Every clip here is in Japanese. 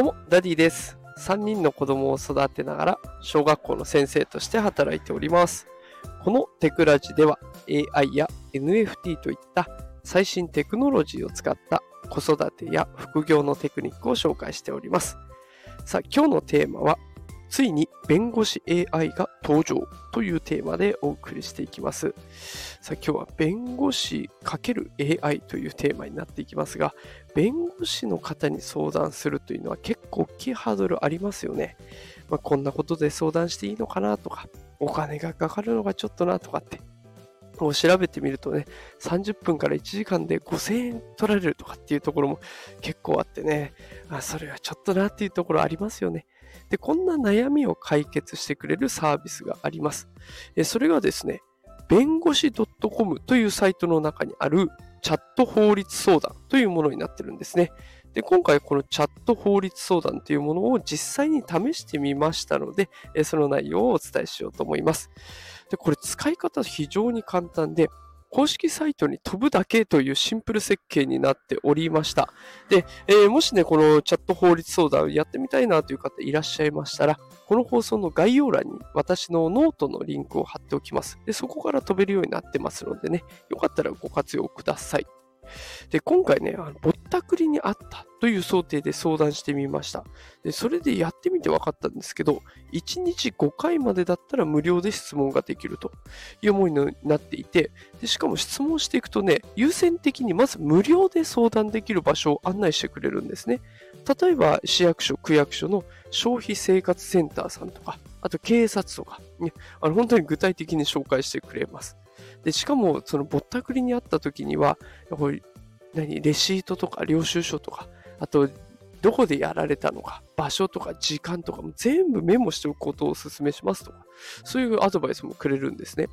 どうも、ダディです。3人の子供を育てながら、小学校の先生として働いております。このテクラジでは、AI や NFT といった最新テクノロジーを使った子育てや副業のテクニックを紹介しております。さあ、今日のテーマは、ついに弁護士 AI が登場というテーマでお送りしていきます。さあ、今日は弁護士 ×AI というテーマになっていきますが、弁護士の方に相談するというのは結構大きいハードルありますよね。まあ、こんなことで相談していいのかなとか、お金がかかるのがちょっとなとかって、もう調べてみるとね、30分から1時間で5000円取られるとかっていうところも結構あってね、あそれはちょっとなっていうところありますよね。で、こんな悩みを解決してくれるサービスがあります。えそれがですね、弁護士 .com というサイトの中にあるチャット法律相談というものになってるんですね。で、今回このチャット法律相談というものを実際に試してみましたので、その内容をお伝えしようと思います。で、これ使い方非常に簡単で、公式サイトに飛ぶだけというシンプル設計になっておりました。で、えーもしね、このチャット法律相談やってみたいなという方いらっしゃいましたら、この放送の概要欄に私のノートのリンクを貼っておきます。で、そこから飛べるようになってますのでね、よかったらご活用ください。で、今回ね、あのぼったくりにあったという想定で相談してみました。で、それでやってみて分かったんですけど、1日5回までだったら無料で質問ができるという思いになっていて、でしかも質問していくとね、優先的にまず無料で相談できる場所を案内してくれるんですね。例えば、市役所、区役所の消費生活センターさんとか、あと警察とか、ね、あの本当に具体的に紹介してくれます。で、しかも、そのぼったくりにあった時には、これ何、レシートとか領収書とか、あと、どこでやられたのか、場所とか時間とかも全部メモしておくことをお勧めしますとか、そういうアドバイスもくれるんですね。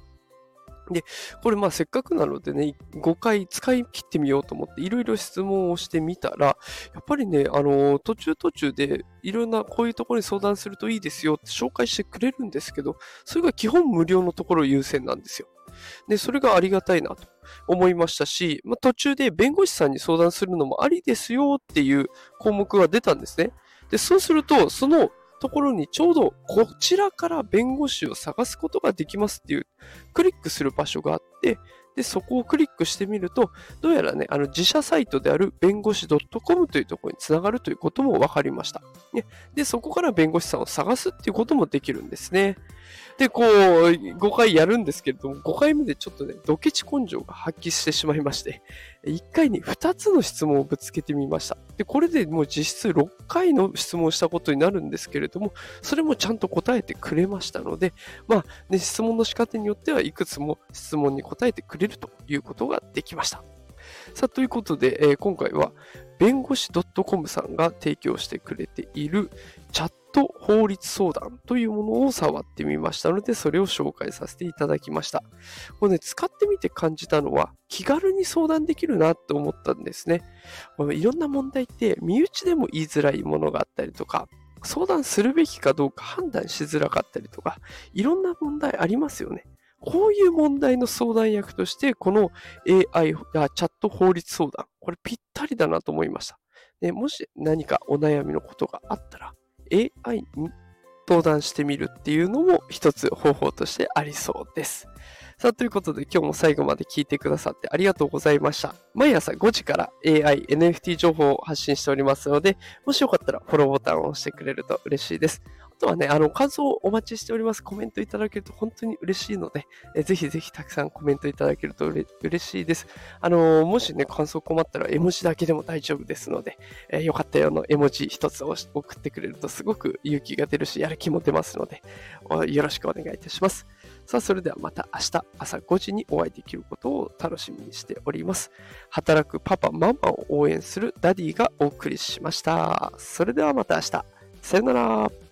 で、これまあせっかくなのでね、5回使い切ってみようと思っていろいろ質問をしてみたら、やっぱりね、あの途中途中でいろんなこういうところに相談するといいですよって紹介してくれるんですけど、それが基本無料のところ優先なんですよ。で、それがありがたいなと思いましたし、まあ、途中で弁護士さんに相談するのもありですよっていう項目が出たんですね。で、そうすると、そのところにちょうどこちらから弁護士を探すことができますっていうクリックする場所があって、で、そこをクリックしてみると、どうやらね、あの自社サイトである弁護士 .com というところにつながるということも分かりました。ね、で、そこから弁護士さんを探すっていうこともできるんですね。で、こう、5回やるんですけれども、5回目でちょっとね、ドケチ根性が発揮してしまいまして、1回に2つの質問をぶつけてみました。で、これでもう実質6回の質問をしたことになるんですけれども、それもちゃんと答えてくれましたので、まあ、ね、質問の仕方によってはいくつも質問に答えてくれるということができました。さあ、ということで、えー今回は、弁護士 .com さんが提供してくれているチャット法律相談というものを触ってみましたので、それを紹介させていただきました。これね、使ってみて感じたのは、気軽に相談できるなと思ったんですね。このいろんな問題って、身内でも言いづらいものがあったりとか、相談するべきかどうか判断しづらかったりとか、いろんな問題ありますよね。こういう問題の相談役として、この AI やチャット法律相談、これぴったりだなと思いました。でもし何かお悩みのことがあったら、AI に登壇してみるっていうのも一つ方法としてありそうです。さあ、ということで今日も最後まで聞いてくださってありがとうございました。毎朝5時から AI、NFT 情報を発信しておりますので、もしよかったらフォローボタンを押してくれると嬉しいです。あとはね、あの、感想をお待ちしております。コメントいただけると本当に嬉しいので、えぜひぜひたくさんコメントいただけると嬉しいです。あのーもしね、感想困ったら絵文字だけでも大丈夫ですので、えーよかったよの絵文字一つを送ってくれるとすごく勇気が出るし、やる気も出ますので、よろしくお願いいたします。さあ、それではまた明日朝5時にお会いできることを楽しみにしております。働くパパ、ママを応援するダディがお送りしました。それではまた明日。さよなら。